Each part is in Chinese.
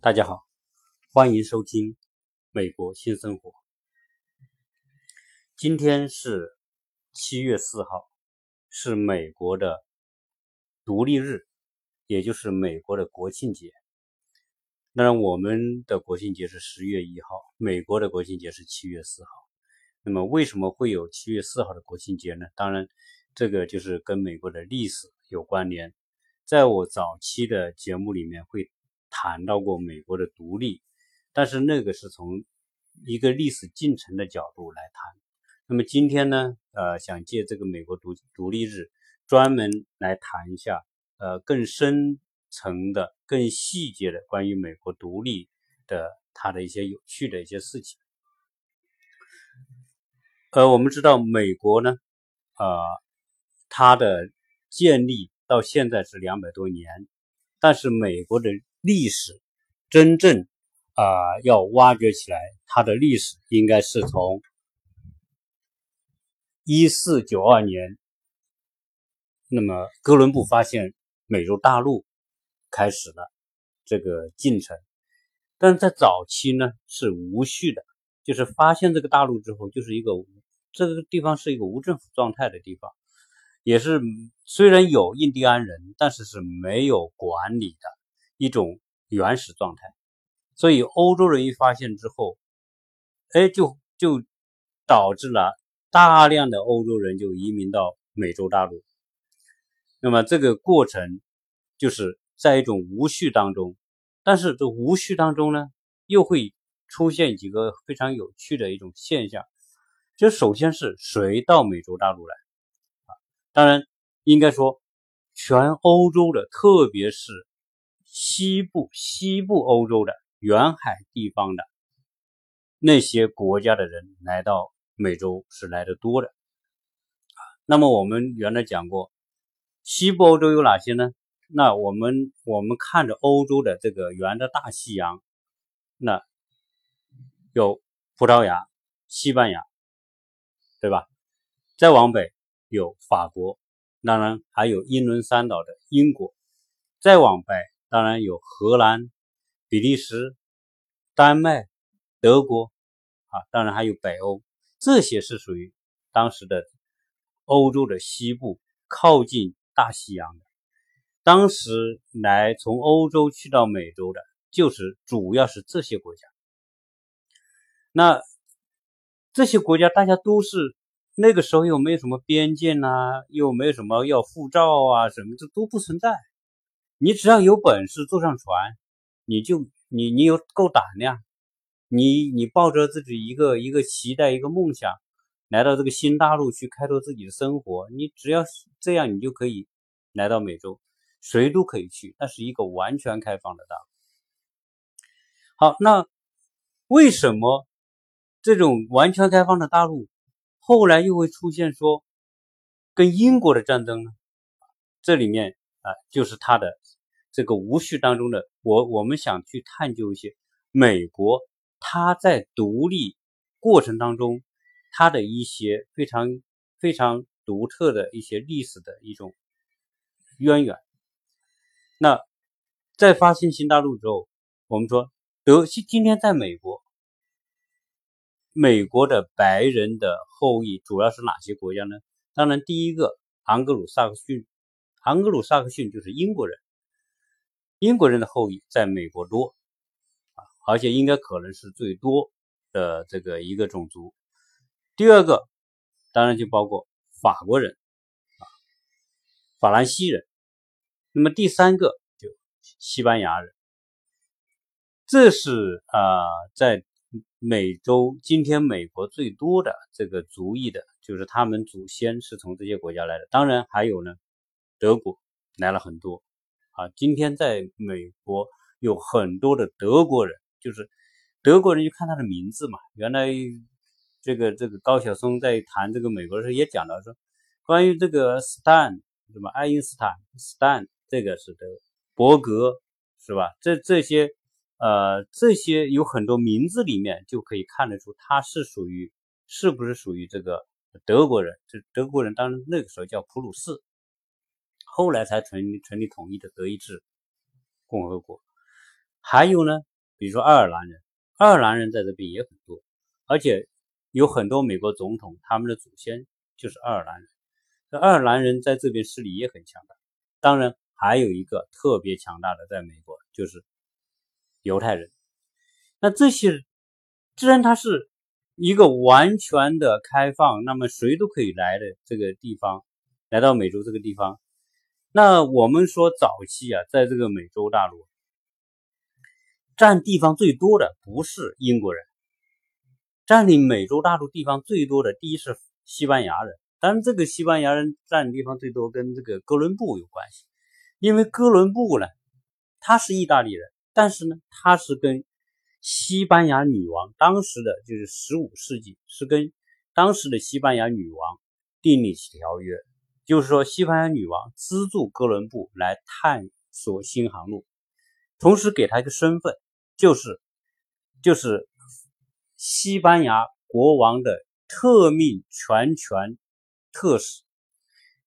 大家好，欢迎收听《美国新生活》。今天是七月四号，是美国的独立日，也就是美国的国庆节。当然，我们的国庆节是十月一号，美国的国庆节是七月四号。那么，为什么会有七月四号的国庆节呢？当然，这个就是跟美国的历史有关联。在我早期的节目里面会。谈到过美国的独立，但是那个是从一个历史进程的角度来谈。那么今天呢，呃，想借这个美国独独立日，专门来谈一下，呃，更深层的、更细节的关于美国独立的它的一些有趣的一些事情。呃，我们知道美国呢，呃，它的建立到现在是两百多年，但是美国的历史真正啊，要挖掘起来，它的历史应该是从一四九二年，那么哥伦布发现美洲大陆开始了这个进程。但在早期呢，是无序的，就是发现这个大陆之后，就是一个这个地方是一个无政府状态的地方，也是虽然有印第安人，但是是没有管理的。一种原始状态，所以欧洲人一发现之后，哎，就就导致了大量的欧洲人就移民到美洲大陆。那么这个过程就是在一种无序当中，但是这无序当中呢，又会出现几个非常有趣的一种现象。就首先是谁到美洲大陆来？当然应该说全欧洲的，特别是。西部、西部欧洲的沿海地方的那些国家的人来到美洲是来的多的那么我们原来讲过，西部欧洲有哪些呢？那我们我们看着欧洲的这个圆的大西洋，那有葡萄牙、西班牙，对吧？再往北有法国，当然还有英伦三岛的英国，再往北。当然有荷兰、比利时、丹麦、德国啊，当然还有北欧，这些是属于当时的欧洲的西部，靠近大西洋的。当时来从欧洲去到美洲的，就是主要是这些国家。那这些国家大家都是那个时候又没有什么边界呐，又没有什么要护照啊，什么这都不存在。你只要有本事坐上船，你就你你有够胆量，你你抱着自己一个一个期待一个梦想，来到这个新大陆去开拓自己的生活，你只要这样，你就可以来到美洲，谁都可以去，那是一个完全开放的大陆。好，那为什么这种完全开放的大陆后来又会出现说跟英国的战争呢？这里面。啊，就是它的这个无序当中的我，我们想去探究一些美国它在独立过程当中它的一些非常非常独特的一些历史的一种渊源。那在发现新大陆之后，我们说德今天在美国，美国的白人的后裔主要是哪些国家呢？当然，第一个昂格鲁萨克逊。昂格鲁萨克逊就是英国人，英国人的后裔在美国多啊，而且应该可能是最多的这个一个种族。第二个当然就包括法国人啊，法兰西人。那么第三个就西班牙人。这是啊，在美洲今天美国最多的这个族裔的，就是他们祖先是从这些国家来的。当然还有呢。德国来了很多啊！今天在美国有很多的德国人，就是德国人，就看他的名字嘛。原来这个这个高晓松在谈这个美国的时候也讲到说，关于这个 Stan 什么爱因斯坦 Stan 这个是德伯格是吧？这这些呃这些有很多名字里面就可以看得出他是属于是不是属于这个德国人？这德国人当然那个时候叫普鲁士。后来才成成立统一的德意志共和国，还有呢，比如说爱尔兰人，爱尔兰人在这边也很多，而且有很多美国总统，他们的祖先就是爱尔兰人。这爱尔兰人在这边势力也很强大。当然，还有一个特别强大的，在美国就是犹太人。那这些，既然它是一个完全的开放，那么谁都可以来的这个地方，来到美洲这个地方。那我们说早期啊，在这个美洲大陆占地方最多的不是英国人，占领美洲大陆地方最多的第一是西班牙人。当然，这个西班牙人占地方最多跟这个哥伦布有关系，因为哥伦布呢，他是意大利人，但是呢，他是跟西班牙女王当时的就是十五世纪是跟当时的西班牙女王订立起条约。就是说，西班牙女王资助哥伦布来探索新航路，同时给他一个身份，就是就是西班牙国王的特命全权特使。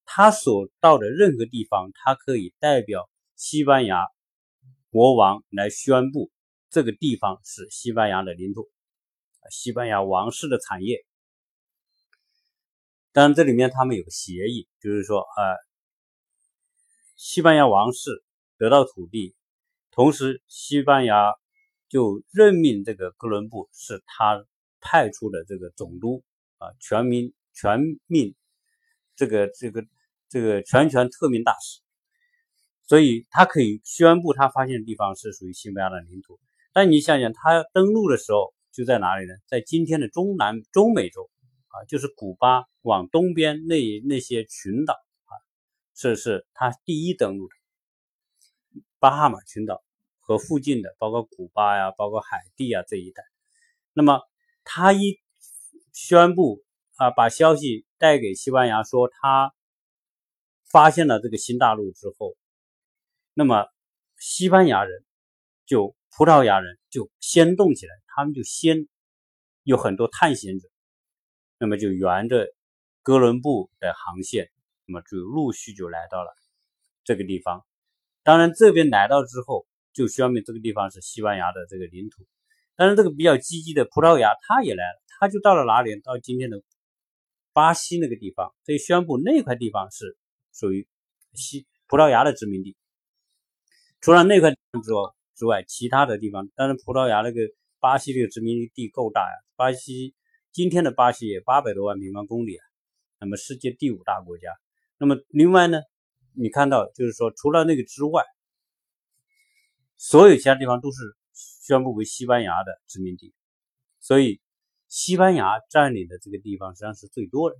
他所到的任何地方，他可以代表西班牙国王来宣布这个地方是西班牙的领土，西班牙王室的产业。当然，这里面他们有个协议，就是说，呃，西班牙王室得到土地，同时西班牙就任命这个哥伦布是他派出的这个总督啊，全民全命这个这个这个全权特命大使，所以他可以宣布他发现的地方是属于西班牙的领土。但你想想，他登陆的时候就在哪里呢？在今天的中南中美洲。啊，就是古巴往东边那那些群岛啊，这是他第一登陆的巴哈马群岛和附近的，包括古巴呀，包括海地啊这一带。那么他一宣布啊，把消息带给西班牙，说他发现了这个新大陆之后，那么西班牙人就葡萄牙人就先动起来，他们就先有很多探险者。那么就沿着哥伦布的航线，那么就陆续就来到了这个地方。当然，这边来到之后，就说明这个地方是西班牙的这个领土。但是，这个比较积极的葡萄牙，他也来了，他就到了哪里？到今天的巴西那个地方，所以宣布那块地方是属于西葡萄牙的殖民地。除了那块之外，之外，其他的地方，当然葡萄牙那个巴西这个殖民地够大呀，巴西。今天的巴西也八百多万平方公里啊，那么世界第五大国家。那么另外呢，你看到就是说，除了那个之外，所有其他地方都是宣布为西班牙的殖民地，所以西班牙占领的这个地方实际上是最多的。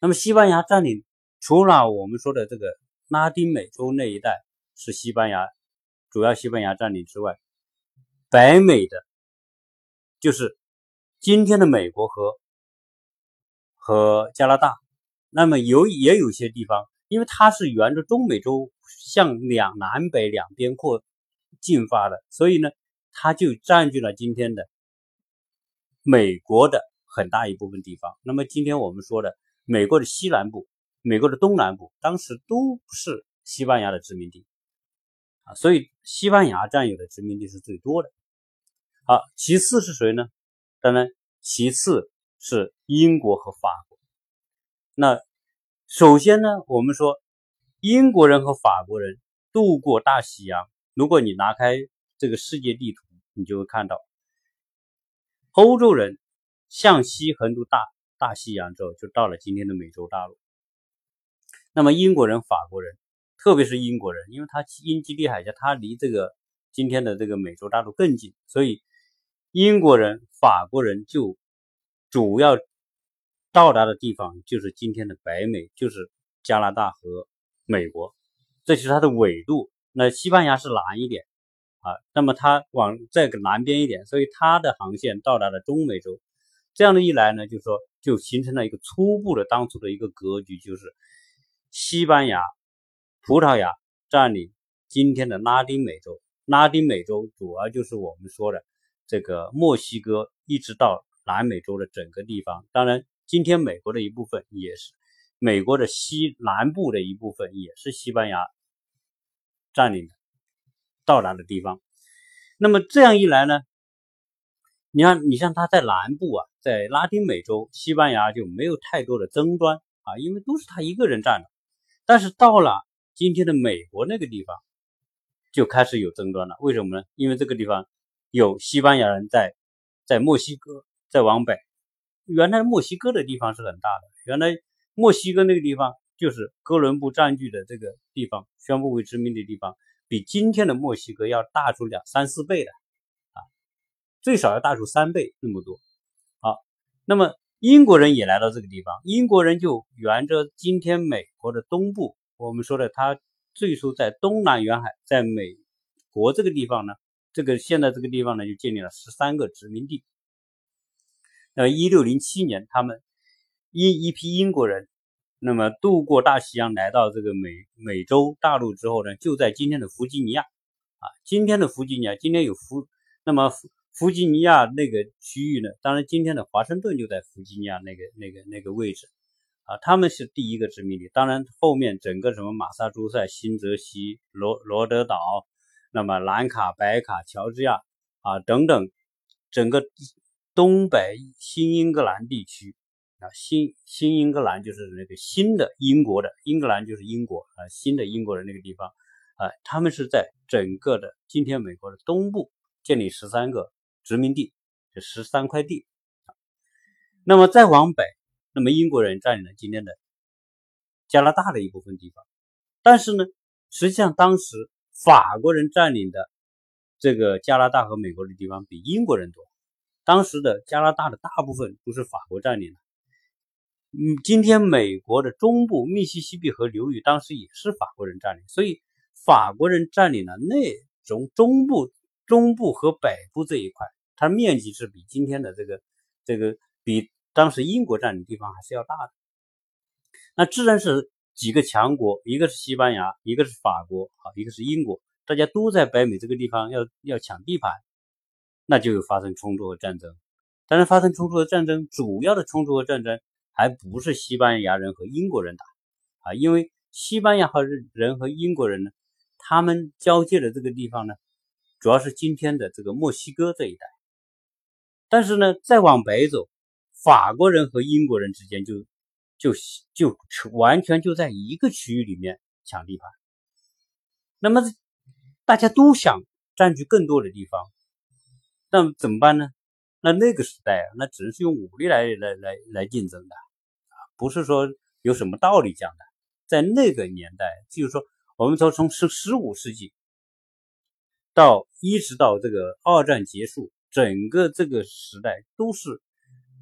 那么西班牙占领除了我们说的这个拉丁美洲那一带是西班牙主要西班牙占领之外，北美的就是。今天的美国和和加拿大，那么有也有些地方，因为它是沿着中美洲向两南北两边扩进发的，所以呢，它就占据了今天的美国的很大一部分地方。那么今天我们说的美国的西南部、美国的东南部，当时都是西班牙的殖民地啊，所以西班牙占有的殖民地是最多的。好，其次是谁呢？当然，其次是英国和法国。那首先呢，我们说英国人和法国人渡过大西洋。如果你拿开这个世界地图，你就会看到，欧洲人向西横渡大大西洋之后，就到了今天的美洲大陆。那么英国人、法国人，特别是英国人，因为他英吉利海峡，他离这个今天的这个美洲大陆更近，所以。英国人、法国人就主要到达的地方就是今天的北美，就是加拿大和美国，这就是它的纬度。那西班牙是南一点啊，那么它往再南边一点，所以它的航线到达了中美洲。这样的一来呢，就说就形成了一个初步的当初的一个格局，就是西班牙、葡萄牙占领今天的拉丁美洲。拉丁美洲主要就是我们说的。这个墨西哥一直到南美洲的整个地方，当然，今天美国的一部分也是美国的西南部的一部分，也是西班牙占领的。到达的地方。那么这样一来呢，你看，你像他在南部啊，在拉丁美洲，西班牙就没有太多的争端啊，因为都是他一个人占的。但是到了今天的美国那个地方，就开始有争端了。为什么呢？因为这个地方有西班牙人在，在墨西哥，在往北。原来墨西哥的地方是很大的，原来墨西哥那个地方就是哥伦布占据的这个地方，宣布为殖民的地方，比今天的墨西哥要大出两三四倍的啊，最少要大出三倍那么多。好，那么。英国人也来到这个地方，英国人就沿着今天美国的东部，我们说的他最初在东南沿海，在美国这个地方呢，这个现在这个地方呢就建立了十三个殖民地。那一六零七年，他们一一批英国人，那么渡过大西洋来到这个美美洲大陆之后呢，就在今天的弗吉尼亚啊，今天的弗吉尼亚，今天有弗，那么。弗吉尼亚那个区域呢？当然，今天的华盛顿就在弗吉尼亚那个、那个、那个位置啊。他们是第一个殖民地。当然，后面整个什么马萨诸塞、新泽西、罗罗德岛，那么兰卡、白卡、乔治亚啊等等，整个东北新英格兰地区啊，新新英格兰就是那个新的英国的英格兰就是英国啊，新的英国的那个地方啊，他们是在整个的今天美国的东部建立十三个。殖民地这十三块地那么再往北，那么英国人占领了今天的加拿大的一部分地方，但是呢，实际上当时法国人占领的这个加拿大和美国的地方比英国人多。当时的加拿大的大部分都是法国占领的。嗯，今天美国的中部密西西比河流域当时也是法国人占领，所以法国人占领了那种中部、中部和北部这一块。它面积是比今天的这个这个比当时英国占领地方还是要大的。那自然是几个强国，一个是西班牙，一个是法国，好，一个是英国，大家都在北美这个地方要要抢地盘，那就有发生冲突和战争。但是发生冲突和战争，主要的冲突和战争还不是西班牙人和英国人打啊，因为西班牙和人和英国人呢，他们交界的这个地方呢，主要是今天的这个墨西哥这一带。但是呢，再往北走，法国人和英国人之间就就就完全就在一个区域里面抢地盘。那么大家都想占据更多的地方，那怎么办呢？那那个时代啊，那只能是用武力来来来来竞争的，不是说有什么道理讲的。在那个年代，就是说，我们说从十十五世纪到一直到这个二战结束。整个这个时代都是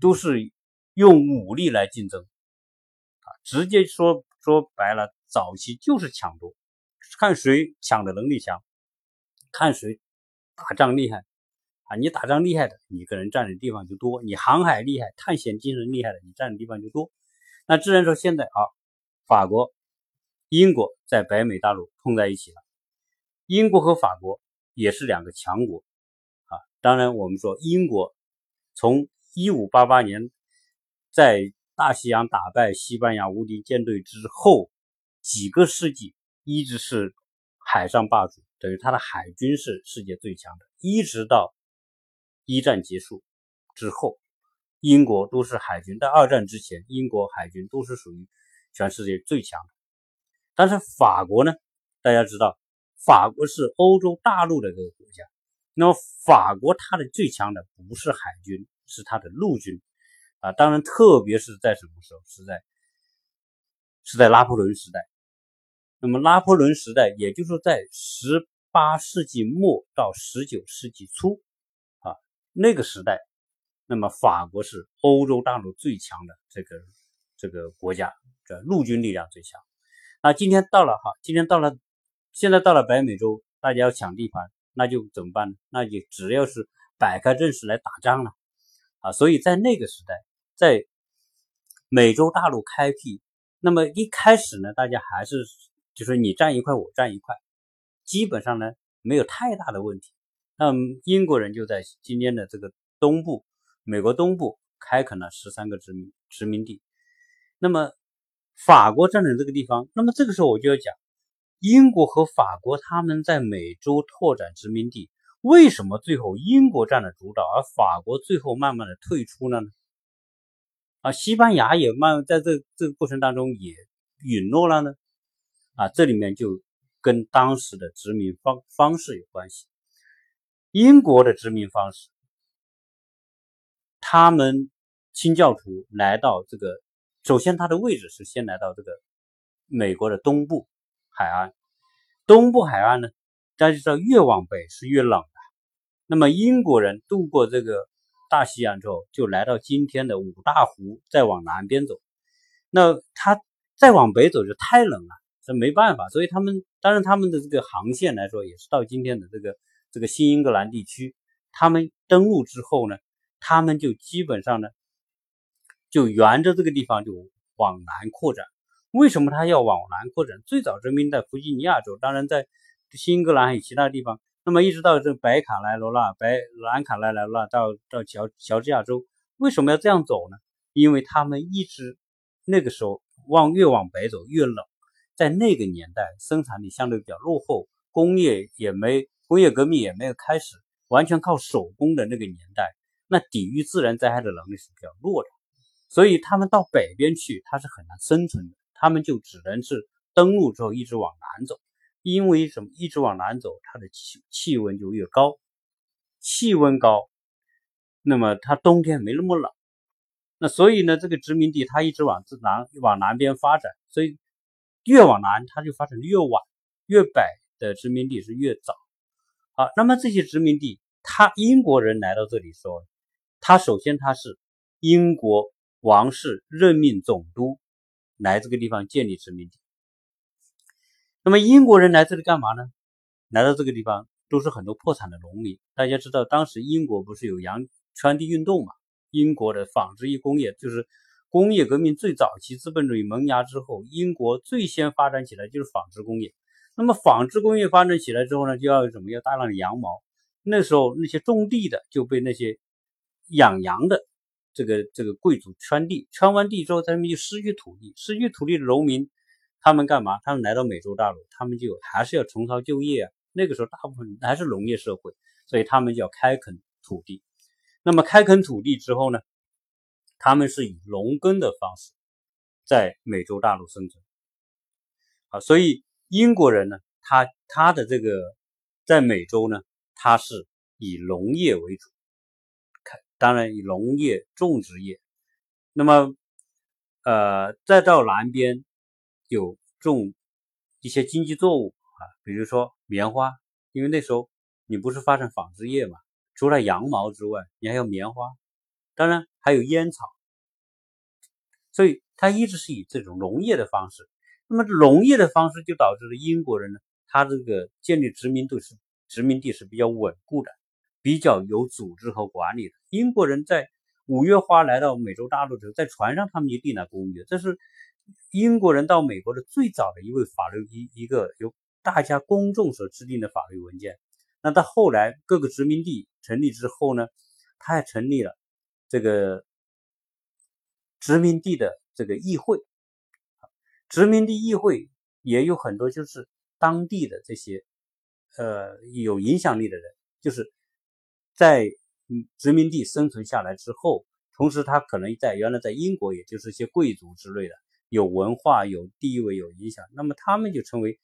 都是用武力来竞争，直接说说白了，早期就是抢夺，看谁抢的能力强，看谁打仗厉害啊！你打仗厉害的，你个人占的地方就多；你航海厉害、探险精神厉害的，你占的地方就多。那自然说，现在啊，法国、英国在北美大陆碰在一起了，英国和法国也是两个强国啊。当然，我们说英国从一五八八年在大西洋打败西班牙无敌舰队之后，几个世纪一直是海上霸主，等于他的海军是世界最强的。一直到一战结束之后，英国都是海军。在二战之前，英国海军都是属于全世界最强的。但是法国呢？大家知道，法国是欧洲大陆的这个国家。那么法国它的最强的不是海军，是它的陆军啊！当然，特别是在什么时候？是在是在拿破仑时代。那么拿破仑时代，也就是在十八世纪末到十九世纪初啊，那个时代，那么法国是欧洲大陆最强的这个这个国家，这陆军力量最强。那今天到了哈，今天到了，现在到了北美洲，大家要抢地盘。那就怎么办呢？那就只要是摆开阵势来打仗了啊！所以在那个时代，在美洲大陆开辟，那么一开始呢，大家还是就是你占一块，我占一块，基本上呢没有太大的问题。那英国人就在今天的这个东部，美国东部开垦了十三个殖民殖民地。那么法国占领这个地方，那么这个时候我就要讲，英国和法国他们在美洲拓展殖民地，为什么最后英国占了主导，而法国最后慢慢的退出了呢？啊，西班牙也慢在这这个过程当中也陨落了呢？啊，这里面就跟当时的殖民方方式有关系。英国的殖民方式，他们清教徒来到这个，首先他的位置是先来到这个美国的东部。海岸，东部海岸呢，大家知道越往北是越冷的。那么英国人渡过这个大西洋之后，就来到今天的五大湖，再往南边走。那他再往北走就太冷了，这没办法。所以他们当然他们的这个航线来说，也是到今天的这个这个新英格兰地区。他们登陆之后呢，他们就基本上呢，就沿着这个地方就往南扩展。为什么他要往南扩展？最早殖民在弗吉尼亚州，当然在新英格兰还有其他地方。那么一直到这北卡莱罗纳、北南卡莱罗纳到到乔乔治亚州，为什么要这样走呢？因为他们一直那个时候往越往北走越冷，在那个年代生产力相对比较落后，工业也没工业革命也没有开始，完全靠手工的那个年代，那抵御自然灾害的能力是比较弱的，所以他们到北边去，他是很难生存的。他们就只能是登陆之后一直往南走，因为什么？一直往南走，它的气气温就越高，气温高，那么它冬天没那么冷。那所以呢，这个殖民地它一直往自南往南边发展，所以越往南它就发展的越晚，越北的殖民地是越早。好，那么这些殖民地，他英国人来到这里时候，他首先他是英国王室任命总督。来这个地方建立殖民地，那么英国人来这里干嘛呢？来到这个地方都是很多破产的农民。大家知道，当时英国不是有洋圈地运动嘛？英国的纺织业工业就是工业革命最早期，资本主义萌芽之后，英国最先发展起来就是纺织工业。那么纺织工业发展起来之后呢，就要什么？要大量的羊毛。那时候那些种地的就被那些养羊的。这个这个贵族圈地，圈完地之后，他们就失去土地，失去土地的农民，他们干嘛？他们来到美洲大陆，他们就还是要重操旧业啊。那个时候，大部分还是农业社会，所以他们就要开垦土地。那么开垦土地之后呢，他们是以农耕的方式在美洲大陆生存。啊，所以英国人呢，他他的这个在美洲呢，他是以农业为主。开当然，以农业种植业，那么，呃，再到南边有种一些经济作物啊，比如说棉花，因为那时候你不是发展纺织业嘛，除了羊毛之外，你还有棉花，当然还有烟草，所以它一直是以这种农业的方式。那么农业的方式就导致了英国人呢，他这个建立殖民地是殖民地是比较稳固的。比较有组织和管理的英国人在五月花来到美洲大陆之后，在船上他们就订了公约，这是英国人到美国的最早的一位法律一一个由大家公众所制定的法律文件。那到后来各个殖民地成立之后呢，他还成立了这个殖民地的这个议会，殖民地议会也有很多就是当地的这些呃有影响力的人，就是。在嗯殖民地生存下来之后，同时他可能在原来在英国，也就是一些贵族之类的，有文化、有地位、有影响，那么他们就成为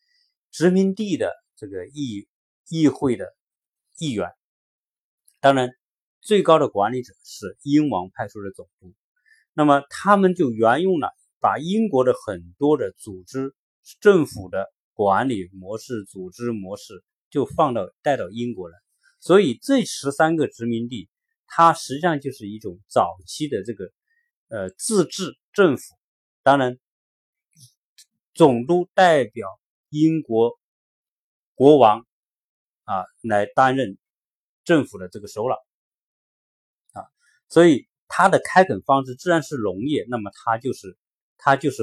殖民地的这个议议会的议员。当然，最高的管理者是英王派出的总督。那么他们就沿用了把英国的很多的组织、政府的管理模式、组织模式，就放到带到英国来。所以这十三个殖民地，它实际上就是一种早期的这个呃自治政府。当然，总督代表英国国王啊来担任政府的这个首脑啊。所以他的开垦方式自然是农业，那么他就是他就是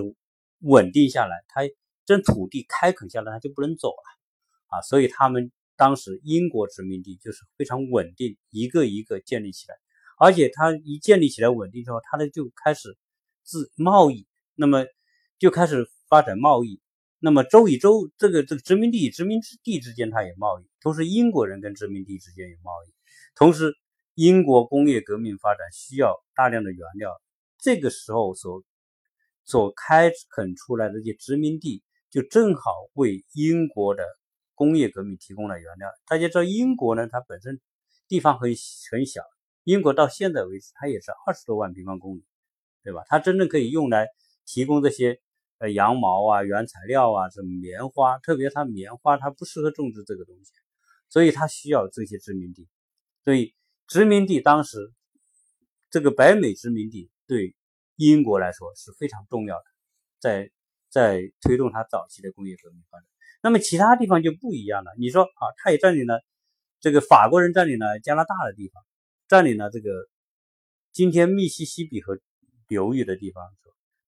稳定下来，他这土地开垦下来，他就不能走了啊。所以他们。当时英国殖民地就是非常稳定，一个一个建立起来，而且他一建立起来稳定之后，他的就开始自贸易，那么就开始发展贸易。那么州与州这个这个殖民地与殖民地之间它也贸易，同时英国人跟殖民地之间有贸易，同时英国工业革命发展需要大量的原料，这个时候所所开垦出来的这些殖民地就正好为英国的工业革命提供了原料。大家知道英国呢，它本身地方很很小，英国到现在为止它也是二十多万平方公里，对吧？它真正可以用来提供这些。呃，羊毛啊，原材料啊，这棉花，特别它棉花，它不适合种植这个东西，所以它需要这些殖民地。所以殖民地当时这个北美殖民地对英国来说是非常重要的，在在推动它早期的工业革命发展。那么其他地方就不一样了。你说啊，他也占领了这个法国人占领了加拿大的地方，占领了这个今天密西西比河流域的地方，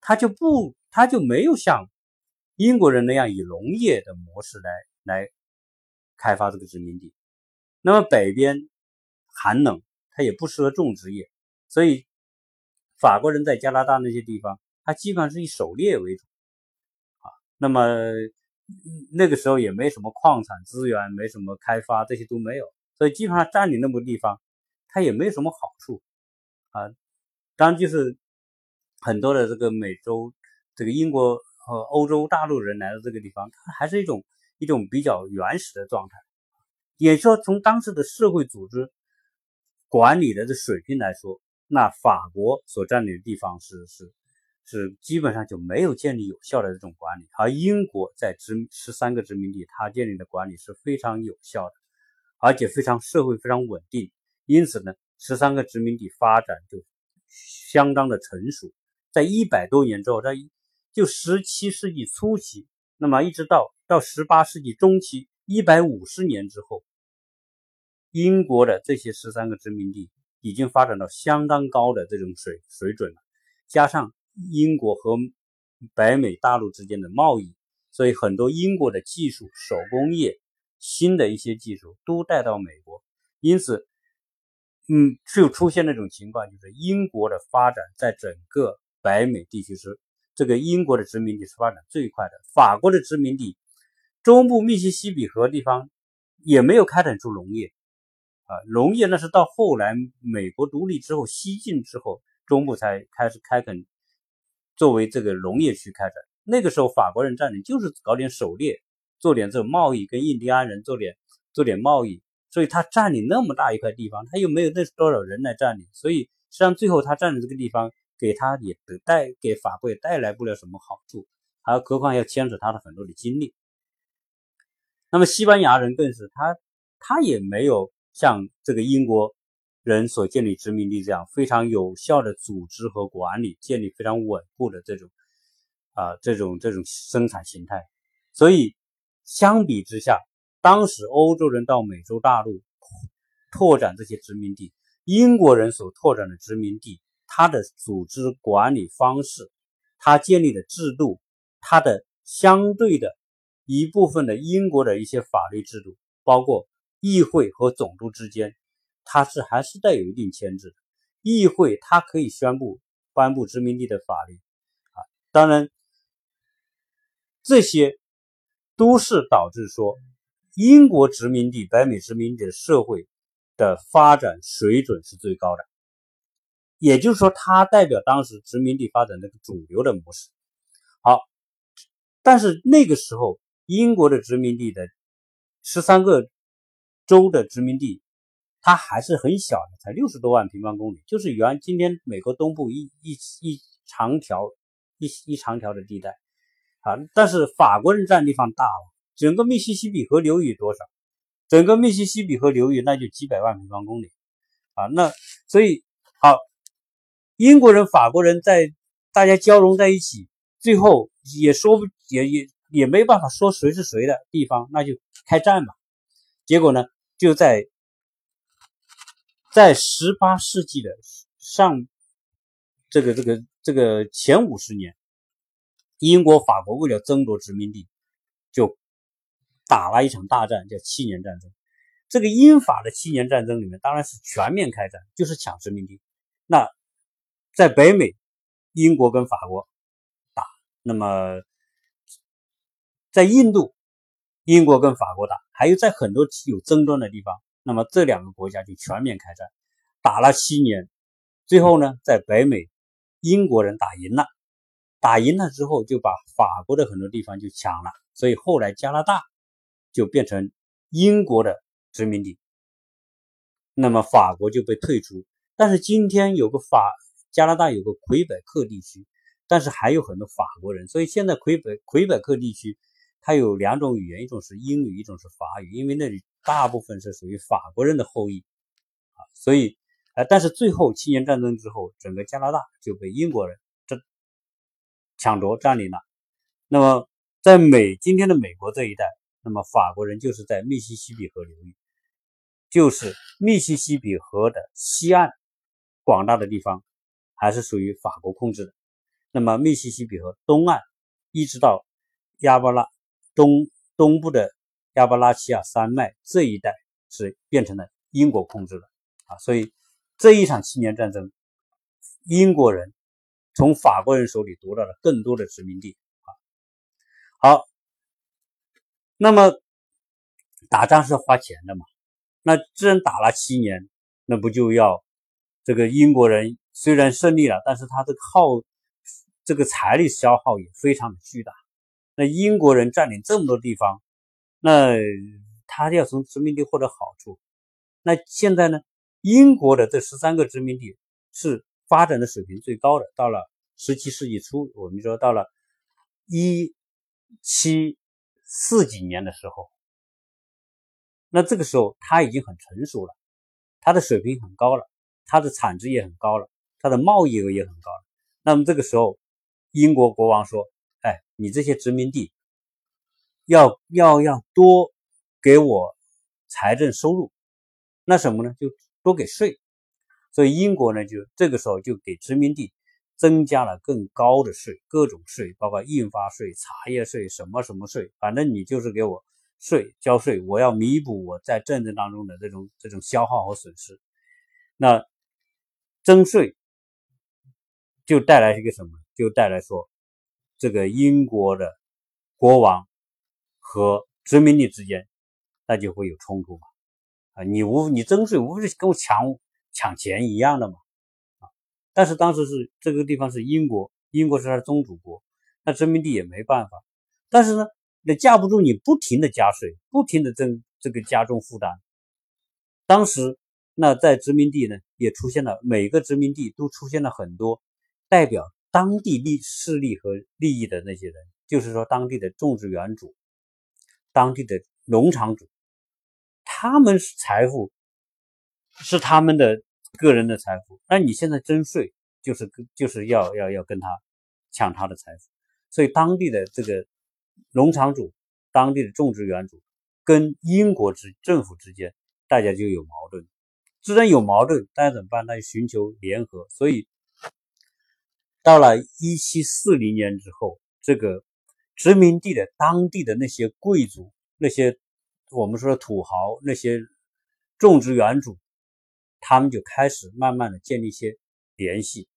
他就不。他就没有像英国人那样以农业的模式来来开发这个殖民地。那么北边寒冷，它也不适合种植业，所以法国人在加拿大那些地方，他基本上是以狩猎为主啊。那么那个时候也没什么矿产资源，没什么开发，这些都没有，所以基本上占领那么多地方，他也没有什么好处啊。当然就是很多的这个美洲。这个英国和欧洲大陆人来到这个地方，它还是一种一种比较原始的状态。也说从当时的社会组织管理的这水平来说，那法国所占领的地方是是是基本上就没有建立有效的这种管理，而英国在殖十三个殖民地，它建立的管理是非常有效的，而且非常社会非常稳定。因此呢，十三个殖民地发展就相当的成熟。在一百多年之后，在就十七世纪初期，那么一直到到十八世纪中期，一百五十年之后，英国的这些十三个殖民地已经发展到相当高的这种水水准了。加上英国和北美大陆之间的贸易，所以很多英国的技术、手工业、新的一些技术都带到美国。因此，嗯，就出现那种情况，就是英国的发展在整个北美地区是。这个英国的殖民地是发展最快的，法国的殖民地中部密西西比河地方也没有开展出农业啊，农业那是到后来美国独立之后，西进之后，中部才开始开垦，作为这个农业区开展。那个时候法国人占领就是搞点狩猎，做点这种贸易，跟印第安人做点做点贸易，所以他占领那么大一块地方，他又没有那多少人来占领，所以实际上最后他占领这个地方。给他也带给法国也带来不了什么好处，还何况要牵扯他的很多的精力。那么西班牙人更是他他也没有像这个英国人所建立殖民地这样非常有效的组织和管理，建立非常稳固的这种啊这种这种生产形态。所以相比之下，当时欧洲人到美洲大陆拓展这些殖民地，英国人所拓展的殖民地。他的组织管理方式，他建立的制度，他的相对的一部分的英国的一些法律制度，包括议会和总督之间，它是还是带有一定牵制的。议会它可以宣布颁布殖民地的法律啊，当然这些都是导致说英国殖民地、北美殖民地的社会的发展水准是最高的。也就是说，它代表当时殖民地发展的主流的模式。好，但是那个时候，英国的殖民地的十三个州的殖民地，它还是很小的，才六十多万平方公里，就是原今天美国东部一一一长条一一长条的地带。啊，但是法国人占地方大了，整个密西西比河流域多少？整个密西西比河流域那就几百万平方公里。啊，那所以好。英国人、法国人在大家交融在一起，最后也说不也也也没办法说谁是谁的地方，那就开战吧。结果呢，就在在十八世纪的上这个这个这个前五十年，英国、法国为了争夺殖民地，就打了一场大战，叫七年战争。这个英法的七年战争里面，当然是全面开战，就是抢殖民地。那在北美，英国跟法国打，那么在印度，英国跟法国打，还有在很多有争端的地方，那么这两个国家就全面开战，打了七年，最后呢，在北美，英国人打赢了，打赢了之后就把法国的很多地方就抢了，所以后来加拿大就变成英国的殖民地，那么法国就被退出。但是今天有个法加拿大有个魁北克地区。但是还有很多法国人，所以现在魁北魁北克地区，它有两种语言，一种是英语，一种是法语，因为那里大部分是属于法国人的后裔啊，所以呃，但是最后七年战争之后，整个加拿大就被英国人这抢夺占领了。那么在美今天的美国这一带，那么法国人就是在密西西比河流域，就是密西西比河的西岸广大的地方，还是属于法国控制的。那么，密西西比河东岸一直到亚巴拉东东部的亚巴拉契亚山脉这一带是变成了英国控制的啊，所以这一场七年战争，英国人从法国人手里夺到了更多的殖民地啊。好，那么打仗是花钱的嘛？那既然打了七年，那不就要这个英国人虽然胜利了，但是他的耗。这个财力消耗也非常的巨大。那英国人占领这么多地方，那他要从殖民地获得好处。那现在呢？英国的这十三个殖民地是发展的水平最高的。到了十七世纪初，我们说到了一七四几年的时候，那这个时候他已经很成熟了，他的水平很高了，他的产值也很高了，它的贸易额也很高。那么这个时候，英国国王说：“哎，你这些殖民地要要要多给我财政收入，那什么呢？就多给税。所以英国呢，就这个时候就给殖民地增加了更高的税，各种税，包括印花税、茶叶税，什么什么税，反正你就是给我税交税，我要弥补我在战争当中的这种这种消耗和损失。那征税就带来一个什么？”就带来说，这个英国的国王和殖民地之间，那就会有冲突嘛？啊，你无你征税，无非是跟我抢抢钱一样的嘛？啊，但是当时是这个地方是英国，英国是他的宗主国，那殖民地也没办法。但是呢，那架不住你不停的加税，不停的增这个加重负担。当时那在殖民地呢，也出现了每个殖民地都出现了很多代表。当地利势力和利益的那些人，就是说当地的种植园主、当地的农场主，他们是财富，是他们的个人的财富。那你现在征税，就是就是要要要跟他抢他的财富。所以当地的这个农场主、当地的种植园主跟英国之政府之间，大家就有矛盾。既然有矛盾，大家怎么办？那就寻求联合。所以。到了一七四零年之后，这个殖民地的当地的那些贵族、那些我们说的土豪、那些种植园主，他们就开始慢慢的建立一些联系，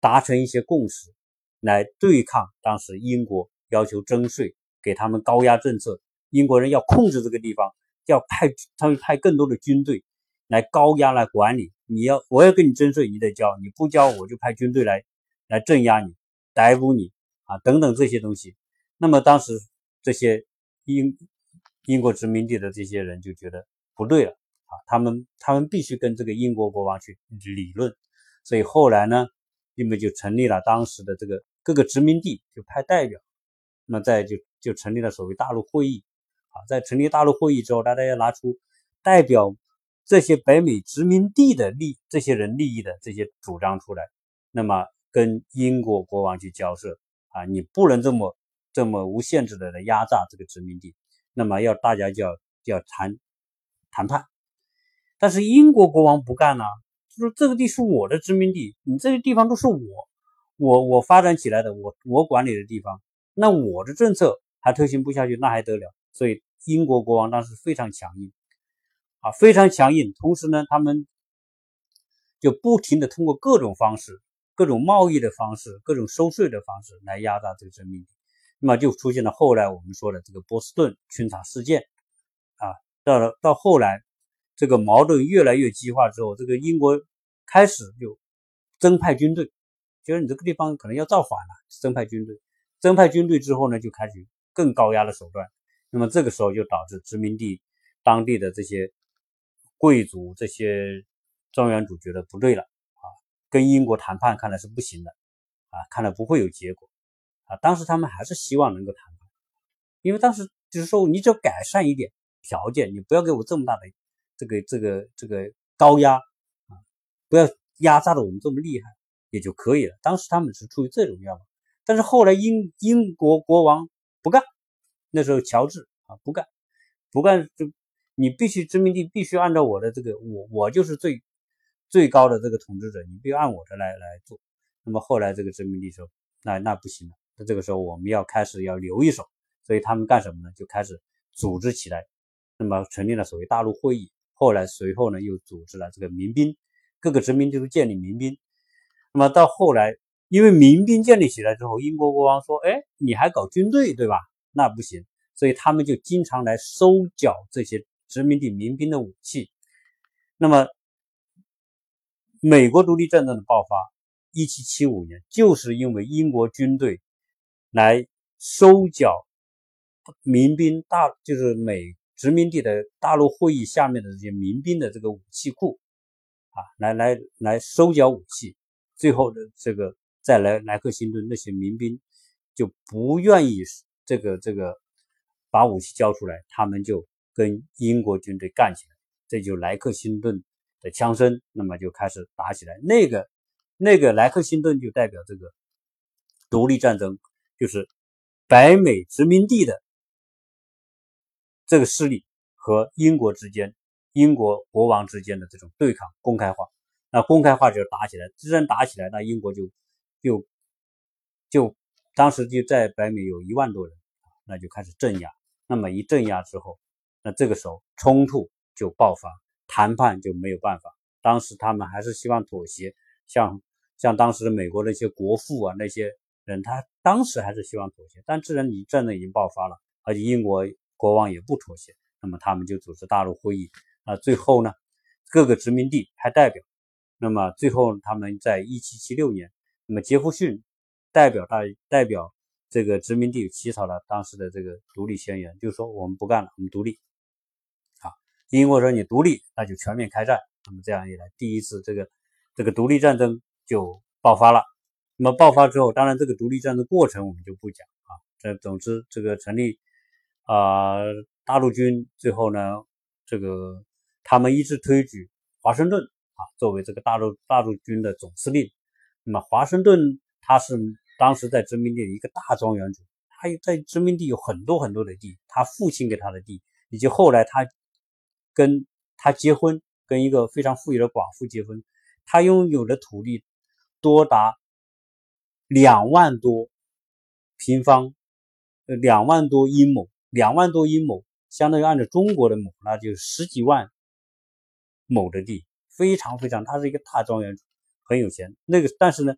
达成一些共识，来对抗当时英国要求征税、给他们高压政策。英国人要控制这个地方，要派他们派更多的军队来高压来管理。你要，我要跟你征税，你得交，你不交，我就派军队来来镇压你、逮捕你啊，等等这些东西。那么当时这些英英国殖民地的这些人就觉得不对了啊，他们他们必须跟这个英国国王去理论。所以后来呢，那么就成立了当时的这个各个殖民地就派代表，那么再就就成立了所谓大陆会议啊，在成立大陆会议之后，大家要拿出代表。这些北美殖民地的利，这些人利益的这些主张出来，那么跟英国国王去交涉啊，你不能这么这么无限制的来压榨这个殖民地，那么要大家就要就要谈谈判。但是英国国王不干了，就说这个地是我的殖民地，你这些地方都是我我我发展起来的，我我管理的地方，那我的政策还推行不下去，那还得了？所以英国国王当时非常强硬。啊，非常强硬。同时呢，他们就不停的通过各种方式、各种贸易的方式、各种收税的方式来压榨这个殖民地。那么就出现了后来我们说的这个波士顿清查事件啊，到了到后来，这个矛盾越来越激化之后，这个英国开始就增派军队，觉得你这个地方可能要造反了，增派军队，增派军队之后呢，就开始更高压的手段，那么这个时候就导致殖民地当地的这些贵族、这些庄园主觉得不对了啊，跟英国谈判看来是不行的啊，看来不会有结果。啊，当时他们还是希望能够谈判，因为当时就是说，你只要改善一点条件，你不要给我这么大的这个这个这个高压啊，不要压榨的我们这么厉害也就可以了。当时他们是出于这种愿望，但是后来英英国国王不干，那时候乔治啊不干，不干就你必须殖民地必须按照我的这个我我就是最最高的这个统治者，你必须按我的来来做。那么后来这个殖民地说，那那不行了。那这个时候我们要开始要留一手，所以他们干什么呢？就开始组织起来，那么成立了所谓大陆会议。后来随后呢又组织了这个民兵，各个殖民地都建立民兵。那么到后来，因为民兵建立起来之后，英国国王说：“哎，你还搞军队对吧？那不行。”所以他们就经常来收缴这些殖民地民兵的武器。那么美国独立战争的爆发，一七七五年，就是因为英国军队。来收缴民兵大，就是美殖民地的大陆会议下面的这些民兵的这个武器库啊，来来来收缴武器，最后的这个再来莱克辛顿那些民兵就不愿意这个这个把武器交出来，他们就跟英国军队干起来，这就莱克辛顿的枪声，那么就开始打起来。那个那个莱克辛顿就代表这个独立战争。就是北美殖民地的这个势力和英国之间、英国国王之间的这种对抗公开化，那公开化就打起来，自然打起来，那英国就就就当时就在北美有一万多人，那就开始镇压。那么一镇压之后，那这个时候冲突就爆发，谈判就没有办法。当时他们还是希望妥协，像像当时的美国那些国父啊那些。人他当时还是希望妥协，但既然你战争已经爆发了，而且英国国王也不妥协，那么他们就组织大陆会议啊。最后呢，各个殖民地派代表，那么最后他们在一七七六年，那么杰弗逊代表大代表这个殖民地起草了当时的这个独立宣言，就是说我们不干了，我们独立。英国说你独立，那就全面开战。那么这样一来，第一次这个这个独立战争就爆发了。那么爆发之后，当然这个独立战争过程我们就不讲啊。这总之，这个成立啊大陆军，最后呢，这个他们一直推举华盛顿啊作为这个大陆大陆军的总司令。那么华盛顿他是当时在殖民地的一个大庄园主，他在殖民地有很多很多的地，他父亲给他的地，以及后来他跟他结婚，跟一个非常富有的寡妇结婚，他拥有的土地多达。两万多平方，呃，两万多英亩，两万多英亩，相当于按照中国的亩，那就十几万亩的地，非常非常，他是一个大庄园，很有钱。那个，但是呢，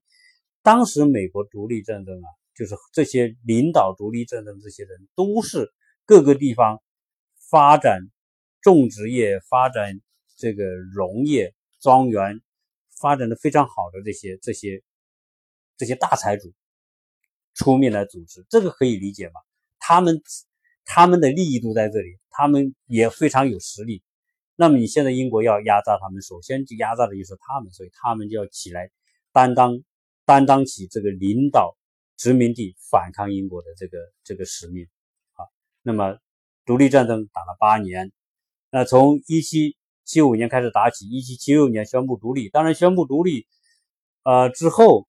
当时美国独立战争啊，就是这些领导独立战争这些人，都是各个地方发展种植业、发展这个农业、庄园发展的非常好的这些这些。这些大财主出面来组织，这个可以理解吧？他们他们的利益都在这里，他们也非常有实力。那么你现在英国要压榨他们，首先就压榨的就是他们，所以他们就要起来担当担当起这个领导殖民地反抗英国的这个这个使命。好，那么独立战争打了八年，那从一七七五年开始打起，一七七六年宣布独立。当然，宣布独立呃之后。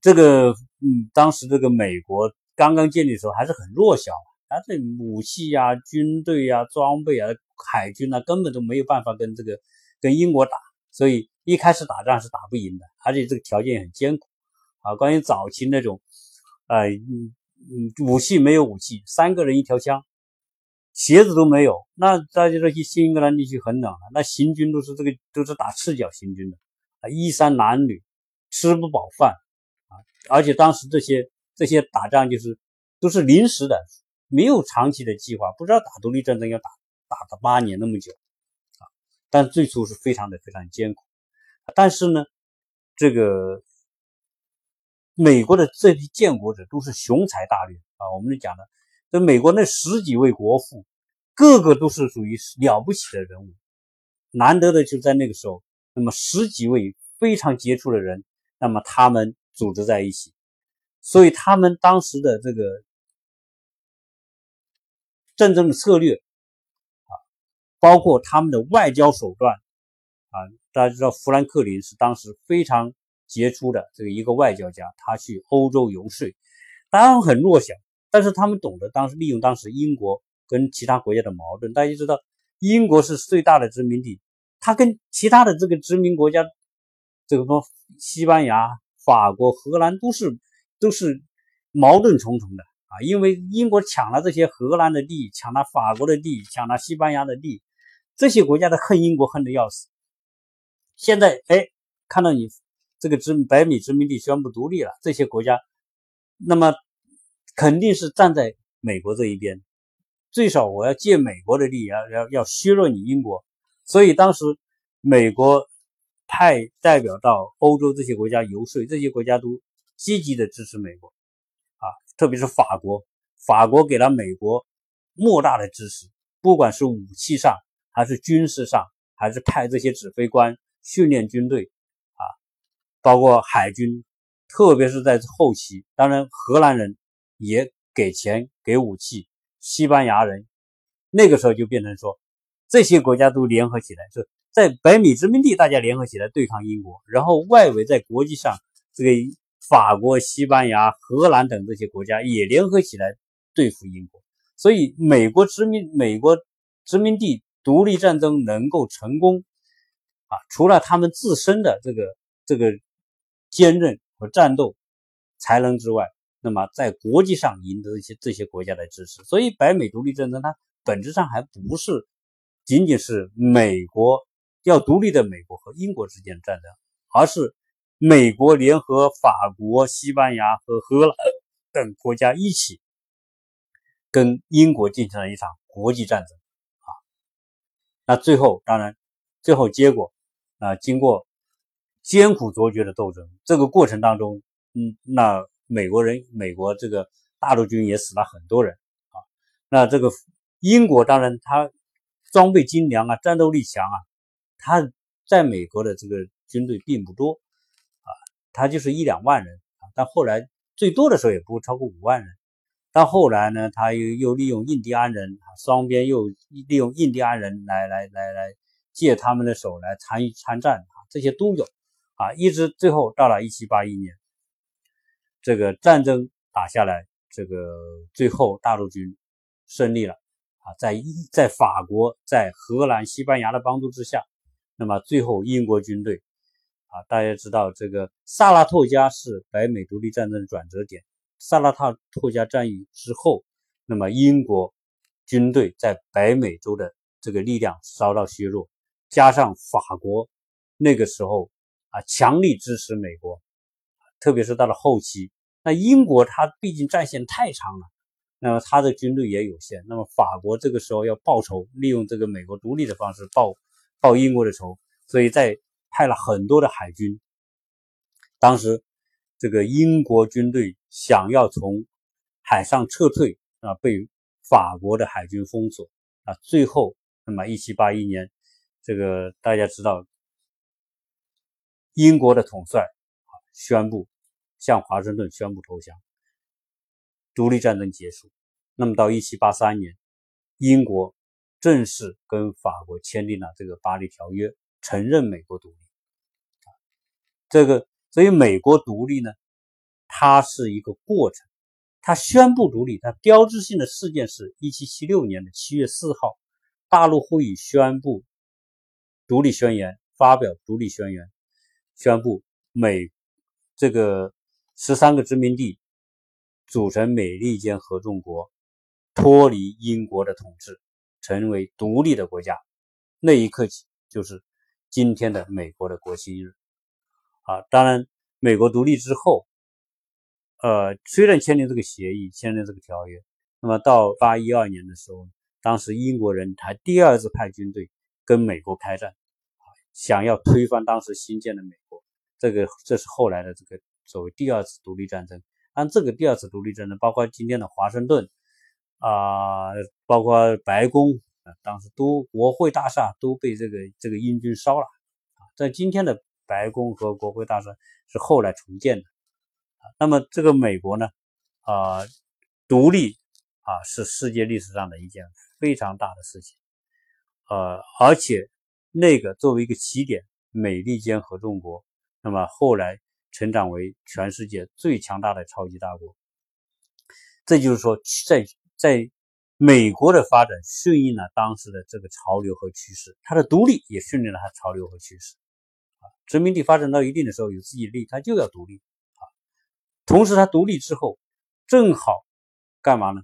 这个，嗯，当时这个美国刚刚建立的时候还是很弱小，它的武器呀、军队呀、装备啊、海军啊，根本都没有办法跟这个跟英国打，所以一开始打仗是打不赢的，而且这个条件也很艰苦啊。关于早期那种，呃，嗯嗯，武器没有武器，三个人一条枪，鞋子都没有，那大家说去新英格兰地区很冷啊，那行军都是这个都是打赤脚行军的啊，衣衫褴褛，吃不饱饭啊。而且当时这些这些打仗就是都是临时的，没有长期的计划，不知道打独立战争要打打到八年那么久啊。但最初是非常的非常艰苦，但是呢，这个美国的这批建国者都是雄才大略啊。我们讲的美国那十几位国父，个个都是属于了不起的人物，难得的就在那个时候，那么十几位非常杰出的人，那么他们组织在一起。所以他们当时的这个战争的策略啊，包括他们的外交手段啊，大家知道富兰克林是当时非常杰出的这个一个外交家，他去欧洲游说，当然很弱小，但是他们懂得当时利用当时英国跟其他国家的矛盾。大家知道，英国是最大的殖民地，他跟其他的这个殖民国家，这个说西班牙、法国、荷兰都是。都是矛盾重重的啊！因为英国抢了这些荷兰的地，抢了法国的地，抢了西班牙的地，这些国家的恨英国恨得要死。现在哎，看到你这个殖百米殖民地宣布独立了，这些国家那么肯定是站在美国这一边，最少我要借美国的力，要要要削弱你英国。所以当时美国派代表到欧洲这些国家游说，这些国家都。积极的支持美国，啊，特别是法国，法国给了美国莫大的支持，不管是武器上，还是军事上，还是派这些指挥官训练军队，啊，包括海军，特别是在后期，当然荷兰人也给钱给武器，西班牙人那个时候就变成说，这些国家都联合起来，就在北美殖民地，大家联合起来对抗英国，然后外围在国际上这个。法国、西班牙、荷兰等这些国家也联合起来对付英国，所以美国殖民美国殖民地独立战争能够成功啊，除了他们自身的这个这个坚韧和战斗才能之外，那么在国际上赢得一些这些国家的支持。所以北美独立战争它本质上还不是仅仅是美国要独立的美国和英国之间的战争，而是。美国联合法国、西班牙和荷兰等国家一起跟英国进行了一场国际战争啊。那最后，当然，最后结果啊，经过艰苦卓绝的斗争，这个过程当中，嗯，那美国人、美国这个大陆军也死了很多人啊。那这个英国当然，他装备精良啊，战斗力强啊，他在美国的这个军队并不多啊。他就是一两万人啊，但后来最多的时候也不会超过五万人。但后来呢，他又又利用印第安人啊，双边又利用印第安人来来来来借他们的手来参与参战啊，这些都有啊，一直最后到了一七八一年，这个战争打下来，这个最后大陆军胜利了啊，在一在法国、在荷兰、西班牙的帮助之下，那么最后英国军队。啊，大家知道这个萨拉托加是北美独立战争转折点。萨拉塔托加战役之后，那么英国军队在北美洲的这个力量遭到削弱，加上法国那个时候啊强力支持美国，特别是到了后期，那英国它毕竟战线太长了，那么它的军队也有限，那么法国这个时候要报仇，利用这个美国独立的方式报报英国的仇，所以在。派了很多的海军，当时这个英国军队想要从海上撤退啊，被法国的海军封锁啊。最后，那么一七八一年，这个大家知道，英国的统帅啊宣布向华盛顿宣布投降，独立战争结束。那么到一七八三年，英国正式跟法国签订了这个巴黎条约，承认美国独立。这个，所以美国独立呢，它是一个过程。它宣布独立，它标志性的事件是1776年的7月4号，大陆会议宣布独立宣言，发表独立宣言，宣布美这个十三个殖民地组成美利坚合众国，脱离英国的统治，成为独立的国家。那一刻起，就是今天的美国的国庆日。啊，当然，美国独立之后，呃，虽然签订这个协议，签订这个条约，那么到八一二年的时候，当时英国人还第二次派军队跟美国开战，想要推翻当时新建的美国。这个这是后来的这个所谓第二次独立战争。按这个第二次独立战争，包括今天的华盛顿啊，包括白宫啊，当时都国会大厦都被这个这个英军烧了啊。在今天的白宫和国会大厦是后来重建的。那么这个美国呢，啊，独立啊是世界历史上的一件非常大的事情，呃，而且那个作为一个起点，美利坚合众国，那么后来成长为全世界最强大的超级大国。这就是说，在在美国的发展顺应了当时的这个潮流和趋势，它的独立也顺应了它潮流和趋势。啊，殖民地发展到一定的时候，有自己的利益，它就要独立啊。同时，它独立之后，正好干嘛呢？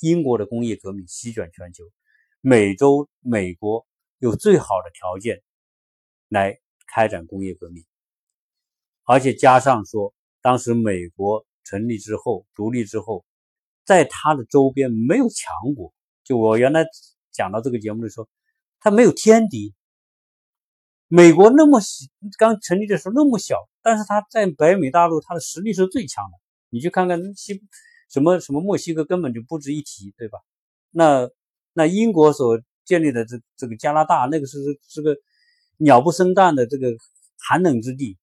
英国的工业革命席卷全球，美洲、美国有最好的条件来开展工业革命，而且加上说，当时美国成立之后、独立之后，在它的周边没有强国。就我原来讲到这个节目的时候，它没有天敌。美国那么小，刚成立的时候那么小，但是他在北美大陆，他的实力是最强的。你去看看西什么什么墨西哥根本就不值一提，对吧？那那英国所建立的这这个加拿大，那个是是个鸟不生蛋的这个寒冷之地。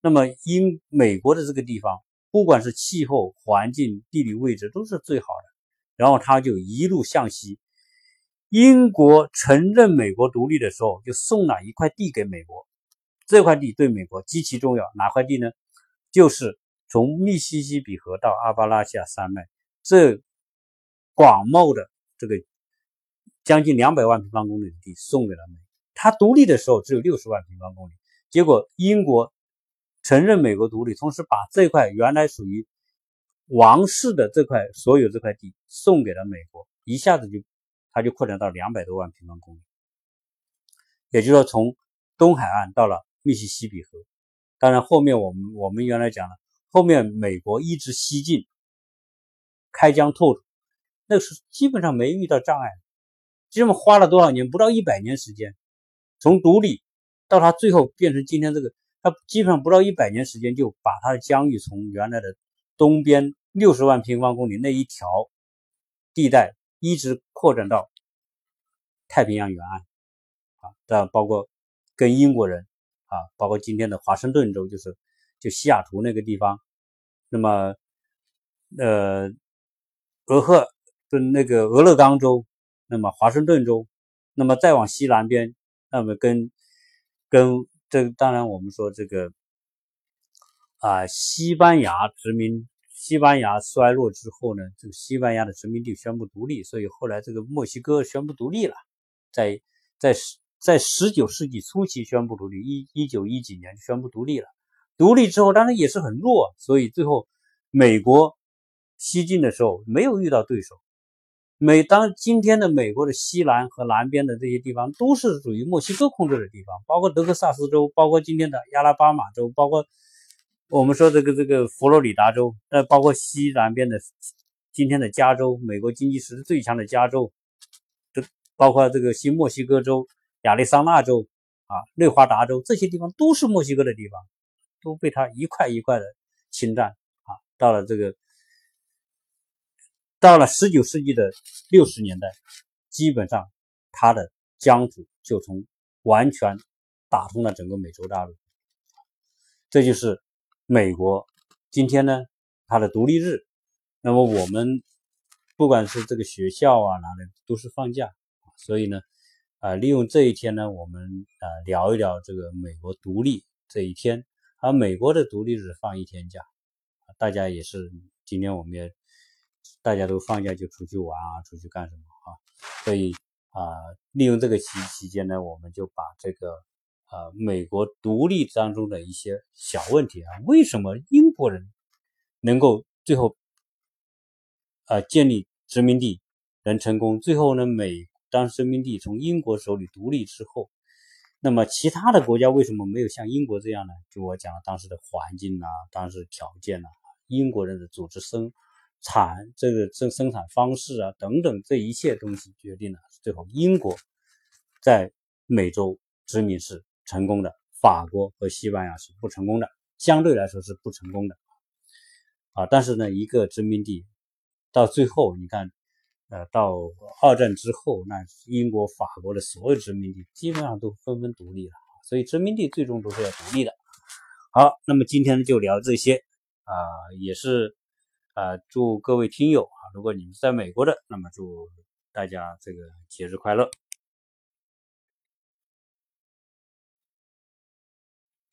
那么英美国的这个地方，不管是气候环境、地理位置都是最好的。然后他就一路向西。英国承认美国独立的时候，就送了一块地给美国。这块地对美国极其重要。哪块地呢？就是从密西西比河到阿巴拉契亚山脉这广袤的这个将近两百万平方公里的地送给了美国。它独立的时候只有六十万平方公里，结果英国承认美国独立，同时把这块原来属于王室的这块所有这块地送给了美国，一下子就。它就扩展到两百多万平方公里，也就是说，从东海岸到了密西西比河。当然，后面我们我们原来讲了，后面美国一直西进，开疆拓土，那是基本上没遇到障碍。这么花了多少年？不到一百年时间，从独立到它最后变成今天这个，他基本上不到一百年时间就把它的疆域从原来的东边六十万平方公里那一条地带。一直扩展到太平洋沿岸，啊，这包括跟英国人啊，包括今天的华盛顿州，就是就西雅图那个地方，那么呃，俄亥跟那个俄勒冈州，那么华盛顿州，那么再往西南边，那么跟跟这当然我们说这个啊，西班牙殖民。西班牙衰落之后呢，这个西班牙的殖民地宣布独立，所以后来这个墨西哥宣布独立了，在在十在十九世纪初期宣布独立，一一九一几年宣布独立了。独立之后，当然也是很弱，所以最后美国西进的时候没有遇到对手。每当今天的美国的西南和南边的这些地方，都是属于墨西哥控制的地方，包括德克萨斯州，包括今天的亚拉巴马州，包括。我们说这个这个佛罗里达州，呃，包括西南边的今天的加州，美国经济实力最强的加州，这包括这个新墨西哥州、亚利桑那州啊、内华达州这些地方都是墨西哥的地方，都被他一块一块的侵占啊。到了这个，到了十九世纪的六十年代，基本上他的疆土就从完全打通了整个美洲大陆，这就是。美国今天呢，它的独立日，那么我们不管是这个学校啊哪里都是放假，所以呢，啊，利用这一天呢，我们啊聊一聊这个美国独立这一天，而美国的独立日放一天假，大家也是今天我们也大家都放假就出去玩啊，出去干什么啊？所以啊，利用这个期期间呢，我们就把这个。啊，美国独立当中的一些小问题啊，为什么英国人能够最后啊建立殖民地能成功？最后呢，美当殖民地从英国手里独立之后，那么其他的国家为什么没有像英国这样呢？就我讲当时的环境啊，当时条件啊，英国人的组织生产这个生生产方式啊等等这一切东西决定了最后英国在美洲殖民是成功的，法国和西班牙是不成功的，相对来说是不成功的啊。但是呢，一个殖民地到最后你看。呃，到二战之后，那英国、法国的所有殖民地基本上都纷纷独立了，所以殖民地最终都是要独立的。好，那么今天就聊这些啊，也是啊，祝各位听友啊，如果你们在美国的，那么祝大家这个节日快乐。